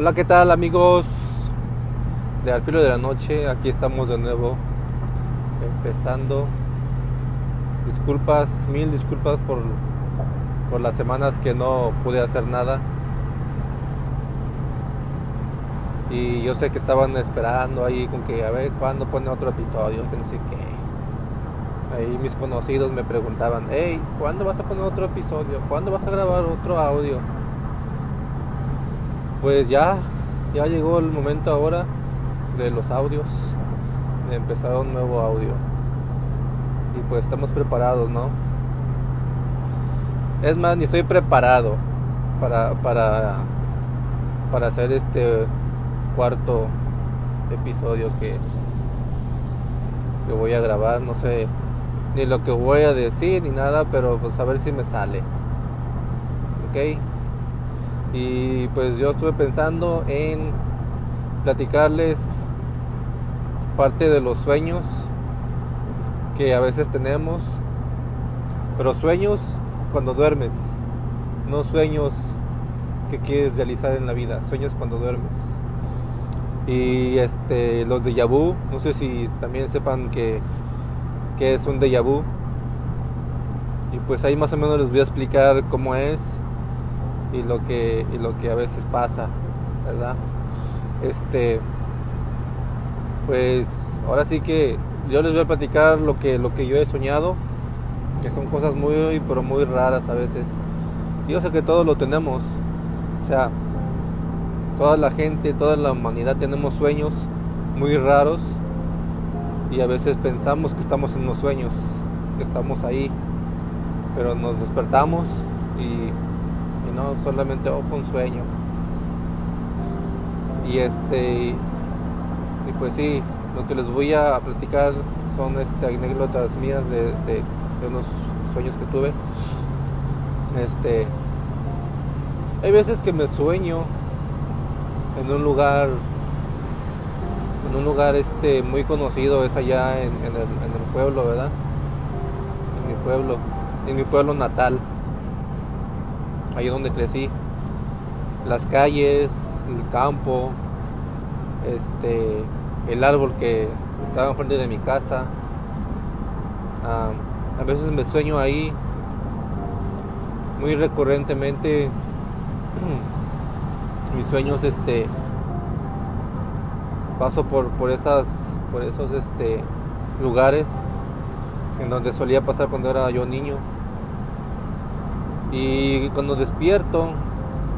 Hola, ¿qué tal amigos de Al filo de la noche? Aquí estamos de nuevo empezando. Disculpas, mil disculpas por, por las semanas que no pude hacer nada. Y yo sé que estaban esperando ahí con que a ver cuándo pone otro episodio, que no sé qué. Ahí mis conocidos me preguntaban, hey, ¿cuándo vas a poner otro episodio? ¿Cuándo vas a grabar otro audio? Pues ya, ya llegó el momento ahora de los audios, de empezar un nuevo audio. Y pues estamos preparados, ¿no? Es más, ni estoy preparado para, para, para hacer este cuarto episodio que, que voy a grabar. No sé ni lo que voy a decir ni nada, pero pues a ver si me sale. ¿Ok? Y pues yo estuve pensando en platicarles parte de los sueños que a veces tenemos, pero sueños cuando duermes, no sueños que quieres realizar en la vida, sueños cuando duermes. Y este los de vu, no sé si también sepan que, que es un déjà vu. Y pues ahí más o menos les voy a explicar cómo es y lo que, y lo que a veces pasa, ¿verdad? Este, pues ahora sí que yo les voy a platicar lo que, lo que yo he soñado, que son cosas muy, pero muy raras a veces. Yo sé que todos lo tenemos, o sea, toda la gente, toda la humanidad tenemos sueños muy raros y a veces pensamos que estamos en los sueños, que estamos ahí, pero nos despertamos y solamente oh, fue un sueño. Y este y pues sí, lo que les voy a platicar son este, anécdotas mías de, unos sueños que tuve. Este hay veces que me sueño en un lugar en un lugar este muy conocido es allá en, en, el, en el pueblo verdad en mi pueblo en mi pueblo natal ahí donde crecí. Las calles, el campo, este, el árbol que estaba enfrente de mi casa. a veces me sueño ahí muy recurrentemente. mis sueños, este, paso por, por esas, por esos, este, lugares en donde solía pasar cuando era yo niño. Y cuando despierto,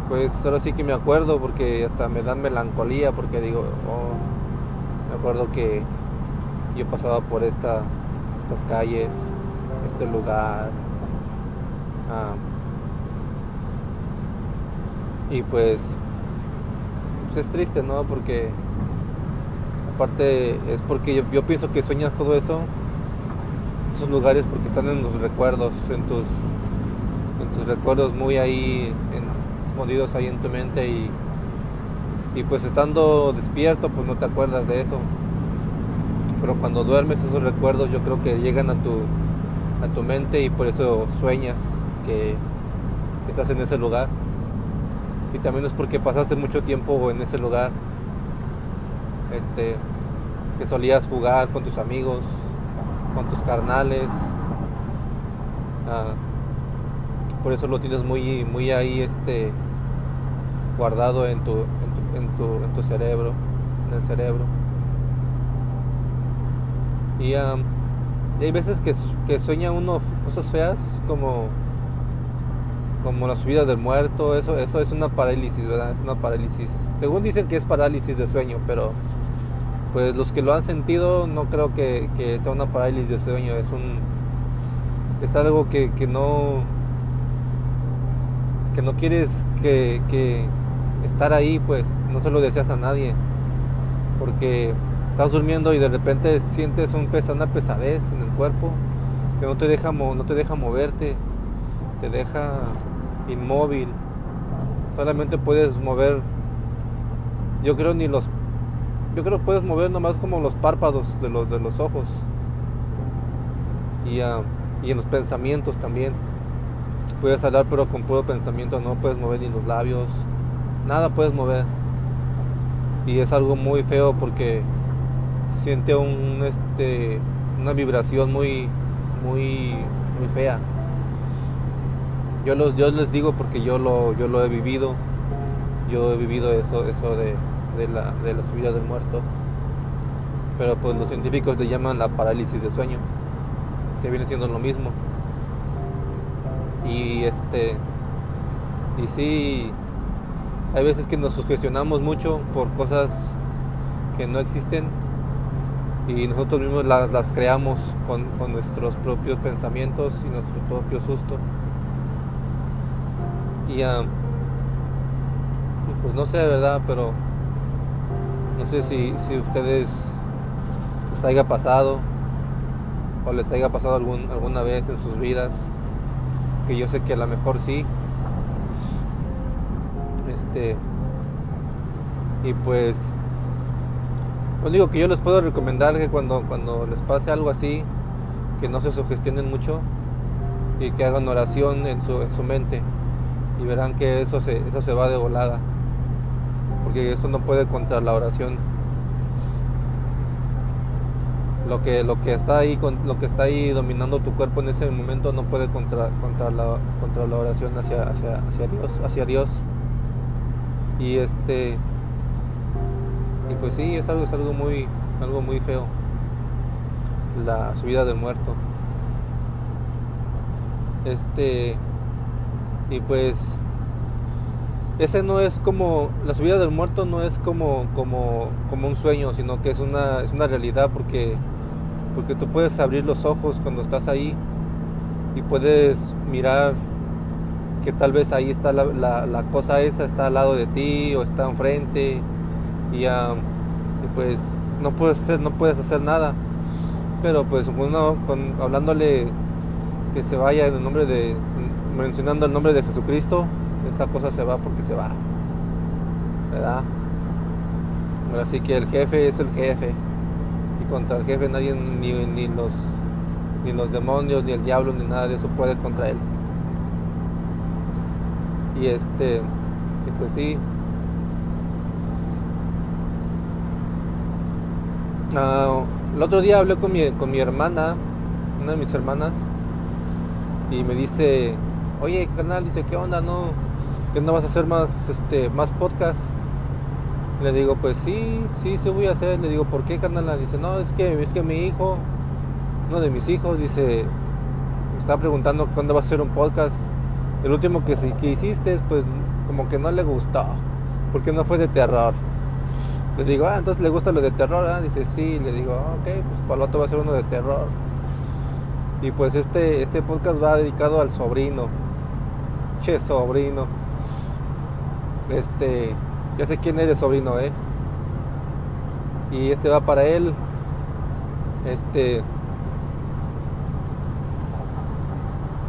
pues ahora sí que me acuerdo porque hasta me dan melancolía porque digo, oh, me acuerdo que yo pasaba por esta, estas calles, este lugar. Ah, y pues, pues, es triste, ¿no? Porque aparte es porque yo, yo pienso que sueñas todo eso, esos lugares porque están en los recuerdos, en tus tus recuerdos muy ahí escondidos ahí en tu mente y, y pues estando despierto pues no te acuerdas de eso. Pero cuando duermes esos recuerdos yo creo que llegan a tu, a tu mente y por eso sueñas que estás en ese lugar. Y también es porque pasaste mucho tiempo en ese lugar. Este, que solías jugar con tus amigos, con tus carnales. Ah, por eso lo tienes muy, muy ahí este, guardado en tu, en tu, en tu, cerebro, en el cerebro. Y, hay veces que, que, sueña uno cosas feas como, como la subida del muerto, eso, eso es una parálisis, ¿verdad? Es una parálisis. Según dicen que es parálisis de sueño, pero pues los que lo han sentido no creo que, que sea una parálisis de sueño, es un es algo que, que no que no quieres que, estar ahí, pues no se lo deseas a nadie. Porque estás durmiendo y de repente sientes un una pesadez en el cuerpo que no te deja no te deja moverte, te deja inmóvil. Solamente puedes mover yo creo ni los yo creo que puedes mover nomás como los párpados de los de los ojos. Uh, y en los pensamientos también. Puedes hablar pero con puro pensamiento, no puedes mover ni los labios, nada puedes mover. y es algo muy feo porque se siente un este una vibración muy muy muy fea. Yo los yo les digo porque yo lo yo lo he vivido. Yo he vivido eso eso de, de la de la subida del muerto. Pero pues los científicos le llaman la parálisis de sueño que viene siendo lo mismo y este y sí hay veces que nos sugestionamos mucho por cosas que no existen y nosotros mismos las, creamos con, nuestros propios pensamientos y nuestro propio susto. Y pues no sé de verdad, pero no sé si, si ustedes les haya pasado o les haya pasado algún, alguna vez en sus vidas, yo sé que a lo mejor sí. Este, y pues lo único que yo les puedo recomendar que cuando, cuando les pase algo así, que no se sugestionen mucho y que hagan oración en su, en su mente y verán que eso se, eso se va de volada porque eso no puede contra la oración lo que lo que está ahí lo que está ahí dominando tu cuerpo en ese momento no puede contra contra la contra la oración hacia hacia hacia Dios hacia Dios y este y pues sí, es algo, es algo muy, algo muy feo. La subida del muerto. Este. Y pues. Ese no es como. La subida del muerto no es como, como, como un sueño, sino que es una, es una realidad porque. Porque tú puedes abrir los ojos cuando estás ahí y puedes mirar que tal vez ahí está la, cosa esa, está al lado de ti o está enfrente y, pues no puedes hacer, no puedes hacer nada. Pero pues uno hablándole que se vaya en el nombre de mencionando el nombre de Jesucristo, esa cosa se va porque se va. ¿Verdad? Ahora sí que el jefe es el jefe. Contra el jefe nadie ni, ni los ni los demonios, ni el diablo, ni nada de eso puede contra él. Y este, y pues sí, Uh, el otro día hablé con mi, con mi hermana, una de mis hermanas, y me dice, oye, canal, dice, ¿qué onda? ¿No, ¿qué no vas a hacer más, este, más podcast? Le digo, pues sí, sí, sí voy a hacer. Le digo, ¿por qué, canal? Dice, no, es que, es que mi hijo, uno de mis hijos, dice, me está preguntando cuándo va a hacer un podcast. El último que, que hiciste, pues como que no le gustó, porque no fue de terror. Le digo, ah, entonces le gusta lo de terror? Dice, sí, le digo, ah, ok, pues para el otro va a ser uno de terror. Y pues este, este podcast va dedicado al sobrino. Che, sobrino. Este, ya sé quién eres, sobrino, ¿eh? Y este va para él. Este.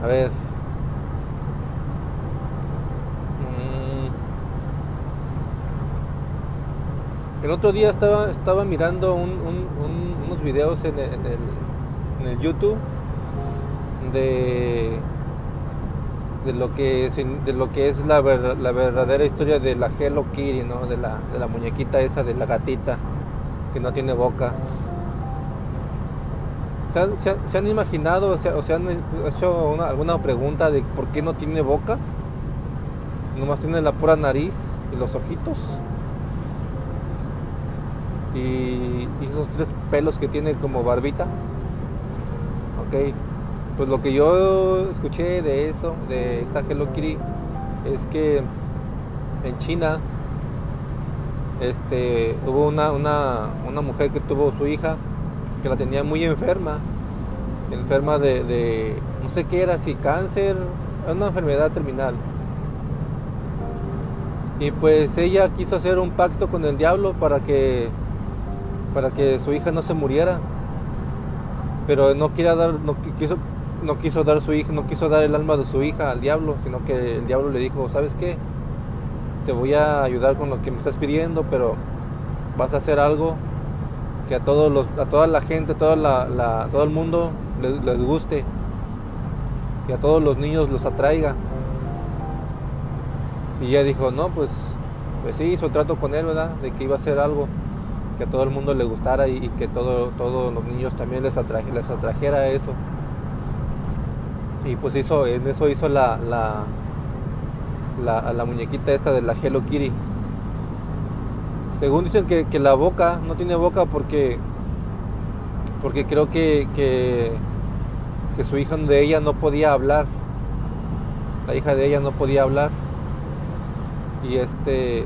A ver, El otro día estaba, estaba mirando unos videos en el, YouTube de, de, lo que es, de lo que es la, la verdadera historia de la Hello Kitty, ¿no? de, la, de la muñequita esa, de la gatita que no tiene boca. ¿Se han, imaginado o se, han hecho alguna pregunta de por qué no tiene boca? Nomás tiene la pura nariz y los ojitos y, esos tres pelos que tiene como barbita. Ok, pues lo que yo escuché de eso, de esta Hello Kitty, es que en China este, hubo una, una, una mujer que tuvo su hija que la tenía muy enferma, enferma de, no sé qué era, si cáncer, una enfermedad terminal. Y pues ella quiso hacer un pacto con el diablo para que para que su hija no se muriera. Pero no quiera dar, no quiso, no quiso dar su hija, no quiso dar el alma de su hija al diablo, sino que el diablo le dijo, ¿sabes qué? Te voy a ayudar con lo que me estás pidiendo, pero vas a hacer algo que a todos los, a toda la gente, toda la, todo el mundo les, guste y a todos los niños los atraiga. Y ella dijo, no, pues pues sí, hizo trato con él, ¿verdad? De que iba a hacer algo que a todo el mundo le gustara y, que todo, todos los niños también les, les atrajera eso. Y pues hizo, en eso hizo la, la, la, muñequita esta de la Hello Kitty. Según dicen que, que, la boca, no tiene boca porque, porque creo que, que, que su hija de ella no podía hablar. La hija de ella no podía hablar. Y este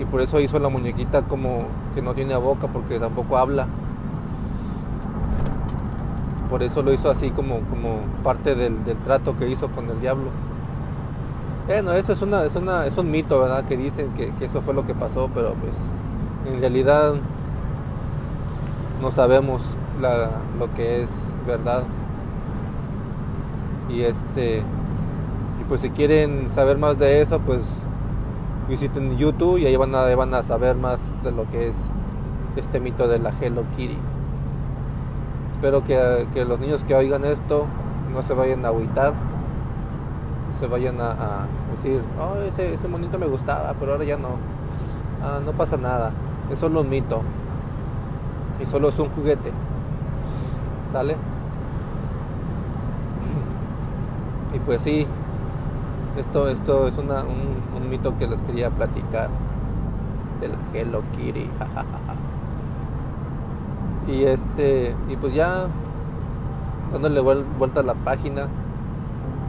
y por eso hizo la muñequita como que no tiene boca porque tampoco habla. Por eso lo hizo así como, como parte del, trato que hizo con el diablo. Bueno, eso es, una, es, una, es un mito, ¿verdad? Que dicen que, eso fue lo que pasó, pero pues en realidad no sabemos lo que es verdad. Y este, y pues si quieren saber más de eso, pues visiten YouTube y ahí van a, van a saber más de lo que es este mito de la Hello Kitty. Espero que, los niños que oigan esto no se vayan a agüitar, se vayan a, decir, oh, ese, ese monito me gustaba, pero ahora ya no. Ah, no pasa nada, es solo un mito y solo es un juguete. ¿Sale? Y pues sí, esto, esto es una, un, mito que les quería platicar del Hello Kitty. y este, y pues ya dándole vuelta a la página,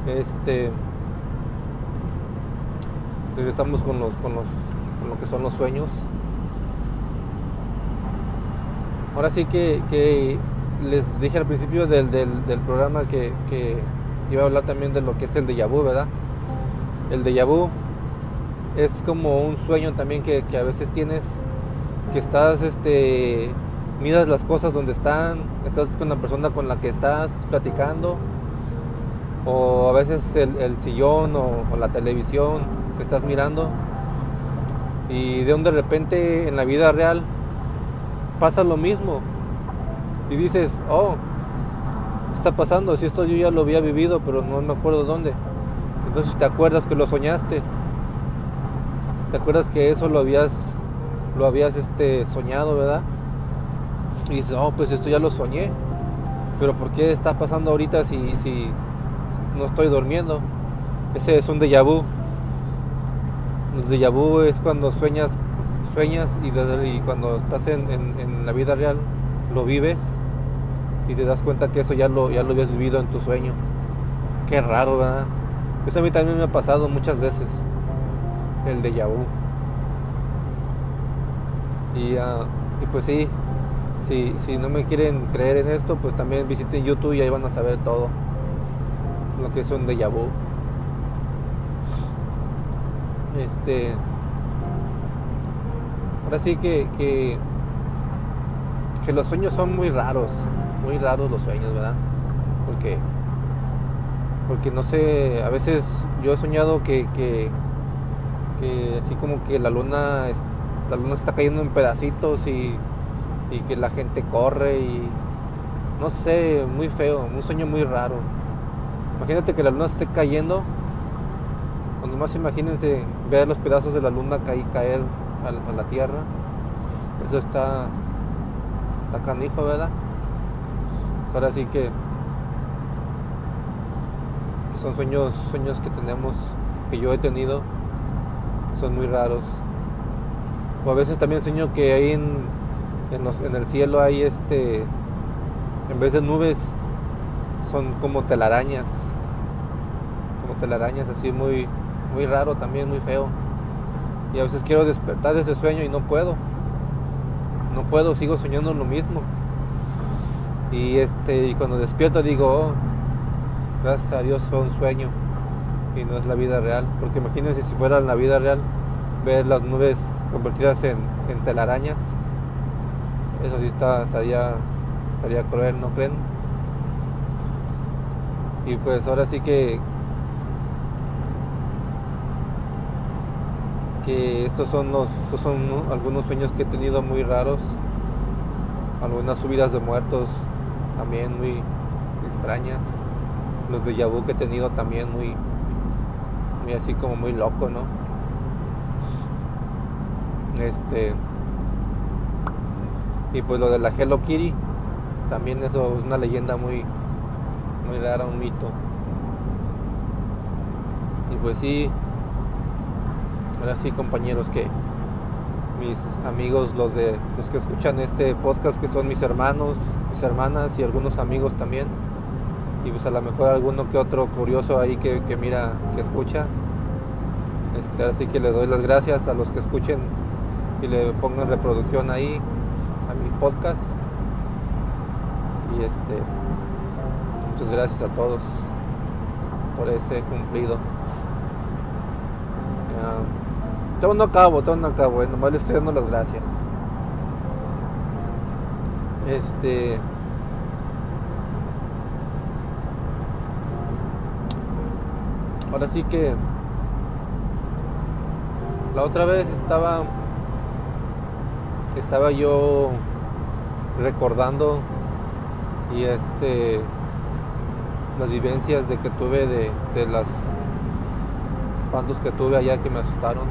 este regresamos con los, con los, con lo que son los sueños. Ahora sí que, que les dije al principio del, del, programa que, que, iba a hablar también de lo que es el de vu, ¿verdad? el déjà vu es como un sueño también que, a veces tienes, que estás, este, miras las cosas donde están, estás con la persona con la que estás platicando, o a veces el, sillón o, la televisión que estás mirando, y de un de repente en la vida real pasa lo mismo, y dices, oh, ¿qué está pasando? Si esto yo ya lo había vivido, pero no me acuerdo dónde. Entonces te acuerdas que lo soñaste. Te acuerdas que eso lo habías lo habías este soñado, ¿verdad? Y dices, "Oh, pues esto ya lo soñé." Pero ¿por qué está pasando ahorita si si no estoy durmiendo? Ese es un déjà vu. El déjà vu es cuando sueñas sueñas y, cuando estás en, en, la vida real lo vives y te das cuenta que eso ya lo, ya lo habías vivido en tu sueño. Qué raro, ¿verdad? Eso a mí también me ha pasado muchas veces, el de vu. Y, uh, y pues sí, si, si no me quieren creer en esto, pues también visiten YouTube y ahí van a saber todo lo que es un déjà vu. Este. Ahora sí que, que, que los sueños son muy raros, muy raros los sueños, ¿verdad? Porque porque no sé, a veces yo he soñado que, que, así como que la luna, la luna está cayendo en pedacitos y, y que la gente corre y no sé, muy feo, un sueño muy raro. Imagínate que la luna esté cayendo, cuando más imagínense ver los pedazos de la luna caer, caer a, la tierra. Eso está, está canijo, ¿verdad? Ahora sí que son sueños, sueños que tenemos, que yo he tenido, son muy raros. O a veces también sueño que ahí en, en, el cielo hay este, en vez de nubes, son como telarañas, como telarañas así muy, muy raro también, muy feo. Y a veces quiero despertar de ese sueño y no puedo. No puedo, sigo soñando lo mismo. Y este, y cuando despierto digo, oh, gracias a Dios fue un sueño y no es la vida real. Porque imagínense si fuera la vida real ver las nubes convertidas en, telarañas. Eso sí está, estaría, estaría cruel, ¿no creen? Y pues ahora sí que que estos son los estos son algunos sueños que he tenido muy raros algunas subidas de muertos también muy extrañas los de vu que he tenido también muy, muy así como muy loco, ¿no? Este. Y pues lo de la Hello Kitty, también eso es una leyenda muy, muy rara, un mito. Y pues sí, ahora sí compañeros que mis amigos, los de los que escuchan este podcast, que son mis hermanos, mis hermanas y algunos amigos también. Y pues a lo mejor alguno que otro curioso ahí que, mira, que escucha. Este, así que le doy las gracias a los que escuchen y le pongan reproducción ahí a mi podcast. Y este muchas gracias a todos por ese cumplido. Todo no acabo, todo no acabo, eh, nomás le estoy dando las gracias. Este. Ahora sí que. La otra vez estaba. Estaba yo recordando y este las vivencias de que tuve de, de las espantos que tuve allá que me asustaron.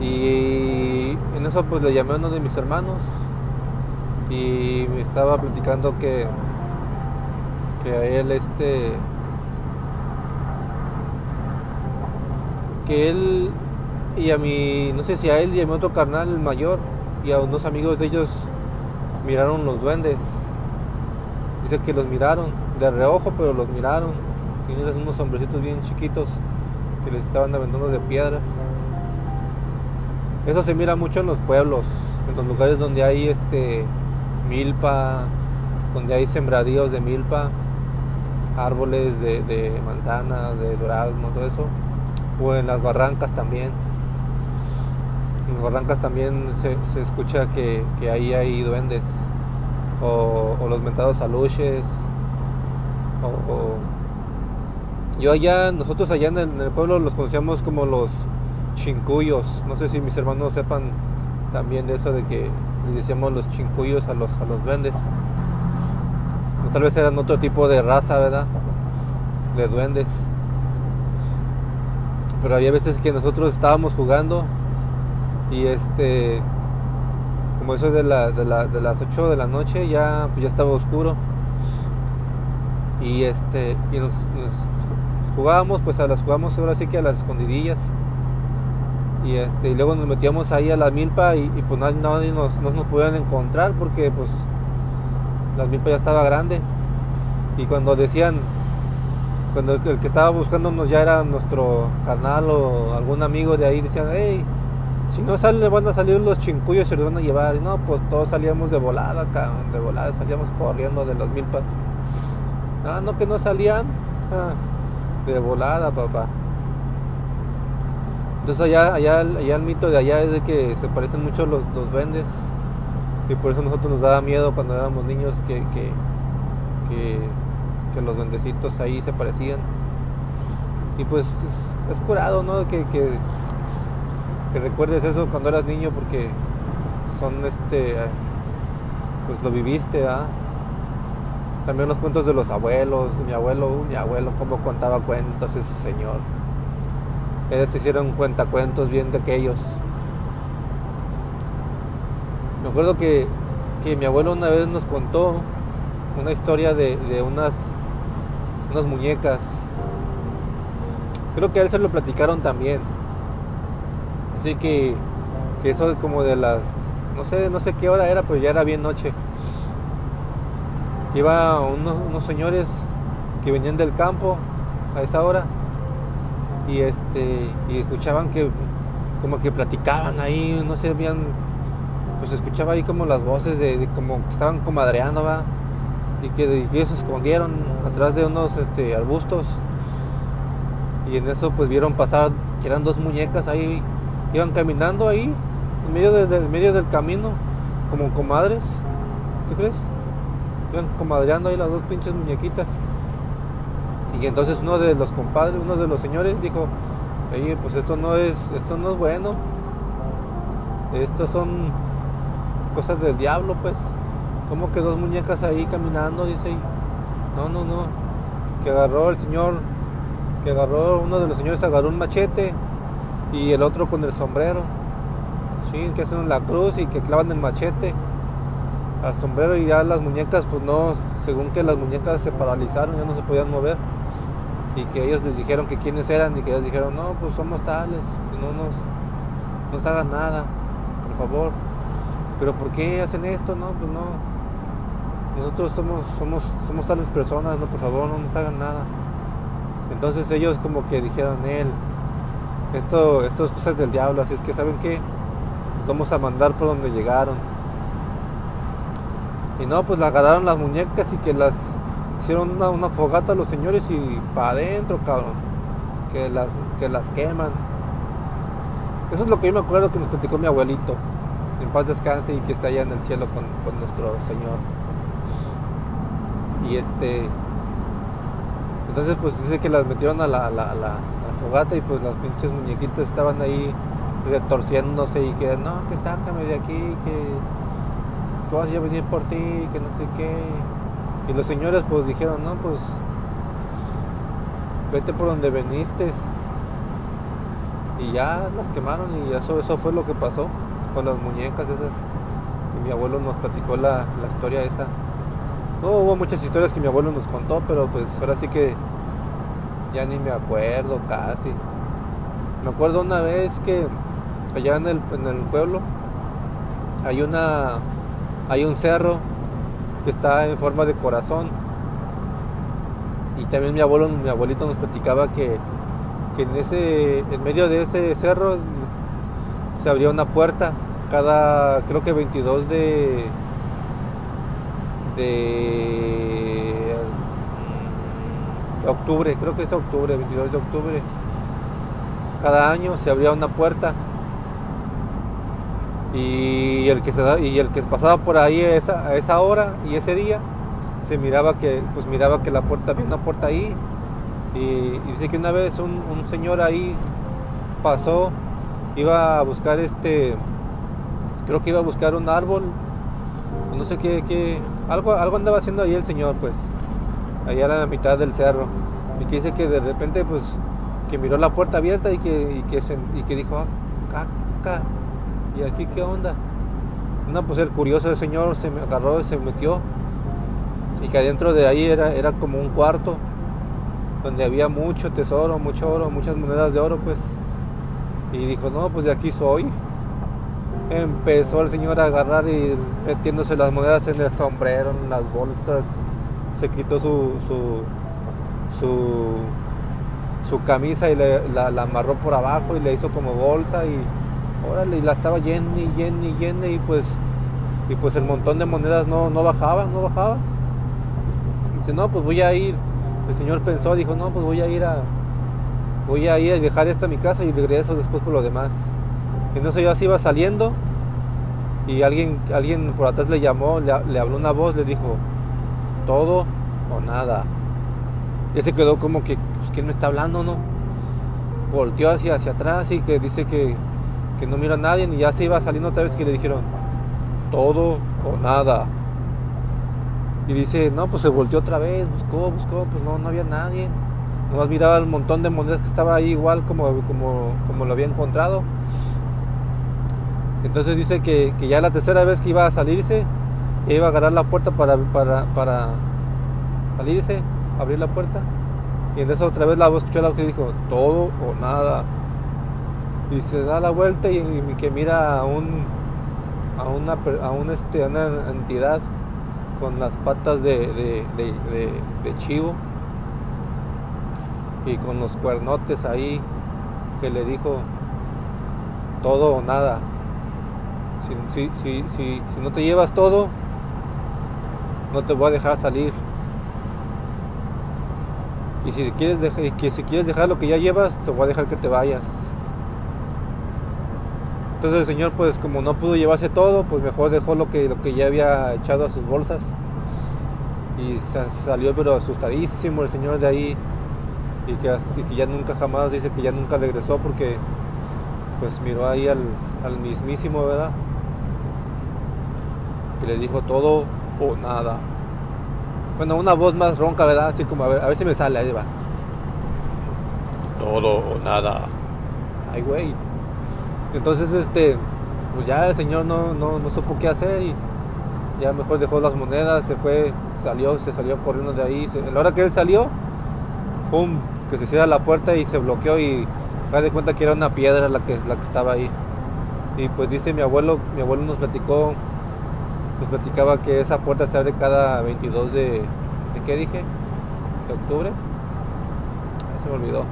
Y en eso pues le llamé a uno de mis hermanos y me estaba platicando que, que a él este que él y a mi, no sé si a él y a mi otro carnal, el mayor, y a unos amigos de ellos miraron los duendes. Dice que los miraron, de reojo, pero los miraron. Y eran unos hombrecitos bien chiquitos que les estaban aventando de piedras. Eso se mira mucho en los pueblos, en los lugares donde hay este milpa, donde hay sembradíos de milpa, árboles de, manzanas, de durazno, todo eso, o en las barrancas también. En barrancas también se, escucha que, ahí hay duendes, o, los mentados aluches, o, yo allá, nosotros allá en el pueblo los conocíamos como los chincuyos. No sé si mis hermanos sepan también de eso de que les decíamos los chincuyos a los, a los duendes. tal vez eran otro tipo de raza, ¿verdad? De duendes. Pero había veces que nosotros estábamos jugando y este como eso de, la, de, la, de las 8 de la noche ya pues ya estaba oscuro. Y este y nos, jugábamos pues a las jugamos ahora sí que a las escondidillas. Y este luego nos metíamos ahí a la milpa y, pues nadie, nos, no nos podían encontrar porque pues la milpa ya estaba grande. Y cuando decían cuando el, que estaba buscándonos ya era nuestro canal o algún amigo de ahí decían hey si no sale van a salir los chincuyos y se los van a llevar y no pues todos salíamos de volada acá de volada salíamos corriendo de las milpas ah no que no salían ah, de volada papá entonces allá, allá, allá el mito de allá es de que se parecen mucho los, los duendes. Y por eso a nosotros nos daba miedo cuando éramos niños que, que, que, los duendecitos ahí se parecían. Y pues es, curado, ¿no? Que, que, recuerdes eso cuando eras niño porque son este pues lo viviste ¿ah? también los cuentos de los abuelos mi abuelo mi abuelo cómo contaba cuentos ese señor ellos hicieron cuentacuentos bien de aquellos. Me acuerdo que, mi abuelo una vez nos contó una historia de, unas, unas muñecas. Creo que a él se lo platicaron también. Así que, que eso es como de las, no sé, no sé qué hora era, pero ya era bien noche. Iba unos, señores que venían del campo a esa hora y este y escuchaban que como que platicaban ahí, no sé, bien pues escuchaba ahí como las voces de, como que estaban comadreando, ¿va? Y que, ellos se escondieron atrás de unos este, arbustos. Y en eso pues vieron pasar, que eran dos muñecas ahí, iban caminando ahí, en medio, en medio del camino, como comadres, ¿tú crees? Iban comadreando ahí las dos pinches muñequitas. Y entonces uno de los compadres, uno de los señores dijo, oye, pues esto no es, esto no es bueno. Estos son cosas del diablo, pues. Como que dos muñecas ahí caminando, dice. No, no, no. Que agarró el señor, que agarró, uno de los señores agarró un machete y el otro con el sombrero. machín, que hacen la cruz y que clavan el machete al sombrero y ya las muñecas, pues no, según que las muñecas se paralizaron, ya no se podían mover. Y que ellos les dijeron que quiénes eran y que ellos dijeron, no, pues somos tales, que no nos, no nos hagan nada, por favor. Pero ¿por qué hacen esto? No, pues no. Nosotros somos, somos, somos tales personas, no, por favor, no nos hagan nada. Entonces ellos como que dijeron, él, esto, esto es cosas del diablo, así es que ¿saben qué? Nos vamos a mandar por donde llegaron. Y no, pues la agarraron las muñecas y que las hicieron una, una fogata a los señores y para adentro, cabrón. Que las, que las queman. Eso es lo que yo me acuerdo que nos platicó mi abuelito. En paz descanse y que está allá en el cielo con, con nuestro Señor. Y este. Entonces, pues dice que las metieron a la fogata y pues las pinches muñequitas estaban ahí retorciéndose y que no, que sácame de aquí, que vas a venir por ti, que no sé qué. Y los señores pues dijeron, no, pues vete por donde veniste. Y ya las quemaron y eso, eso fue lo que pasó con las muñecas esas. Y mi abuelo nos platicó la, la historia esa. No hubo muchas historias que mi abuelo nos contó, pero pues ahora sí que ya ni me acuerdo casi. Me acuerdo una vez que allá en el, en el pueblo hay una hay un cerro que está en forma de corazón y también mi abuelo mi abuelito nos platicaba que, que en ese en medio de ese cerro se abría una puerta cada creo que 22 de de octubre, creo que es octubre, 22 de octubre. Cada año se abría una puerta. Y el que y el que pasaba por ahí a esa, a esa hora y ese día se miraba que pues miraba que la puerta había una puerta ahí. Y, dice que una vez un, un, señor ahí pasó iba a buscar este creo que iba a buscar un árbol. No sé qué, qué algo algo andaba haciendo ahí el señor pues allá a la mitad del cerro y que dice que de repente pues que miró la puerta abierta y que y que, y que dijo ah, caca ¿y aquí qué onda? No, pues el curioso el señor se me agarró y se metió. Y que adentro de ahí era, era como un cuarto donde había mucho tesoro, mucho oro, muchas monedas de oro, pues. Y dijo, no, pues de aquí soy. Empezó el señor a agarrar y metiéndose las monedas en el sombrero, en las bolsas. Se quitó su, su, su, su camisa y le, la, amarró por abajo y le hizo como bolsa y órale, y la estaba llena y llena y llena y pues, y pues el montón de monedas no, no bajaba, no bajaba. dice, no, pues voy a ir. El señor pensó, dijo, no, pues voy a ir a, voy a ir a dejar esta mi casa y regreso después por lo demás. Entonces yo así iba saliendo y alguien, alguien por atrás le llamó, le, le habló una voz, le dijo, todo o nada. Y se quedó como que, pues, ¿quién me está hablando, no? Volteó hacia, hacia atrás y que dice que que no mira a nadie y ya se iba saliendo otra vez que le dijeron todo o nada. Y dice, no, pues se volteó otra vez, buscó, buscó, pues no, no había nadie. Nomás miraba el montón de monedas que estaba ahí igual como, como, como lo había encontrado. Entonces dice que, que, ya la tercera vez que iba a salirse, iba a agarrar la puerta para, para, para salirse, abrir la puerta. Y entonces otra vez la escuchó la voz que dijo, todo o nada y se da la vuelta y, que mira a un a una a un este una entidad con las patas de, de, de, de, chivo y con los cuernotes ahí que le dijo todo o nada si, si, si, si no te llevas todo no te voy a dejar salir y si quieres dejar, que si quieres dejar lo que ya llevas te voy a dejar que te vayas entonces el señor pues como no pudo llevarse todo, pues mejor dejó lo que, lo que ya había echado a sus bolsas. Y salió pero asustadísimo el señor de ahí. Y que, y que ya nunca jamás dice que ya nunca regresó porque pues miró ahí al, al mismísimo, ¿verdad? Que le dijo todo o nada. Bueno, una voz más ronca, ¿verdad? Así como a ver, a ver si me sale, ahí va. Todo o nada. Ay, güey. Entonces, este, pues ya el señor no, no, no supo qué hacer y ya mejor dejó las monedas, se fue, salió, se salió corriendo de ahí. a la hora que él salió, ¡pum! que se cierra la puerta y se bloqueó y me de cuenta que era una piedra la que, la que estaba ahí. Y pues dice mi abuelo, mi abuelo nos platicó, nos platicaba que esa puerta se abre cada 22 de, ¿de qué dije? ¿De octubre? se me olvidó.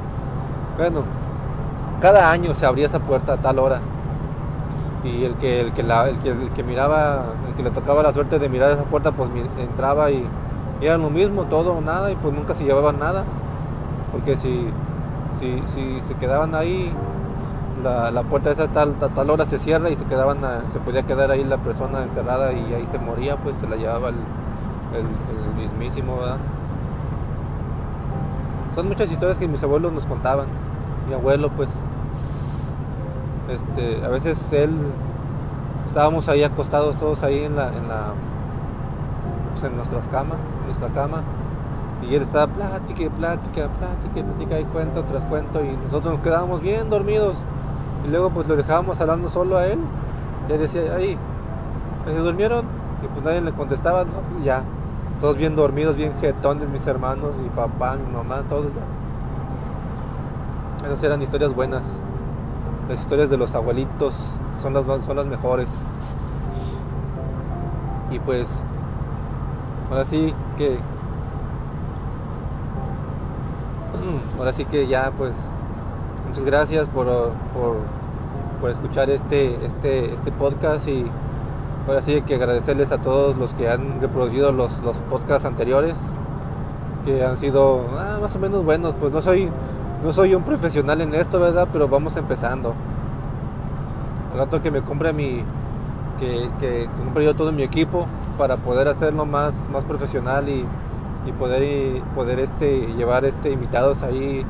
Bueno, cada año se abría esa puerta a tal hora. Y el que, el que, la, el que, el que miraba, el que le tocaba la suerte de mirar esa puerta, pues entraba y, y era lo mismo, todo o nada, y pues nunca se llevaban nada. Porque si, si, si se quedaban ahí, la, la puerta esa tal, a tal hora se cierra y se quedaban se podía quedar ahí la persona encerrada y ahí se moría, pues se la llevaba el, el, mismísimo, ¿verdad? Son muchas historias que mis abuelos nos contaban. Mi abuelo, pues, este, a veces él, estábamos ahí acostados todos ahí en la, en la, pues en nuestras camas, en nuestra cama y él estaba plática plática, plática plática y cuento tras cuento y nosotros nos quedábamos bien dormidos. Y luego pues lo dejábamos hablando solo a él. Y él decía, ahí, ¿se durmieron? Y pues nadie le contestaba, no, pues ya. Todos bien dormidos, bien jetones, mis hermanos, mi papá, mi mamá, todos ya. Esas eran historias buenas. Las historias de los abuelitos son las, son las mejores. Y pues, ahora sí que ahora sí que ya pues muchas gracias por, por, escuchar este, este, este podcast y ahora sí que agradecerles a todos los que han reproducido los, los podcasts anteriores que han sido ah, más o menos buenos. Pues no soy no soy un profesional en esto verdad pero vamos empezando. El rato que me compre mi que, que, compre yo todo mi equipo para poder hacerlo más, más profesional y, y poder poder este llevar este invitados ahí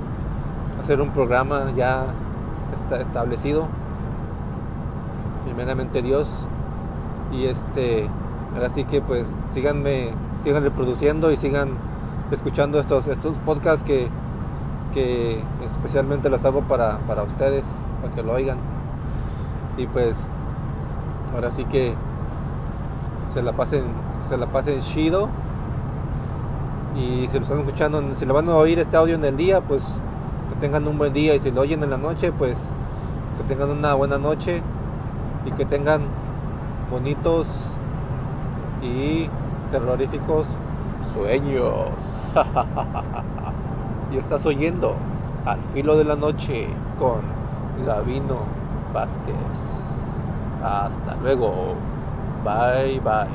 hacer un programa ya está establecido. Primeramente Dios. Y este ahora sí que pues síganme sigan reproduciendo y sigan escuchando estos estos podcasts que, que especialmente los hago para, para ustedes para que lo oigan. Y pues ahora sí que se la pasen se la pasen chido. Y si lo están escuchando, si lo van a oír este audio en el día, pues tengan un buen día y si lo oyen en la noche, pues que tengan una buena noche y que tengan bonitos y terroríficos sueños. y estás oyendo al filo de la noche con Gavino Vázquez. Hasta luego. Bye bye.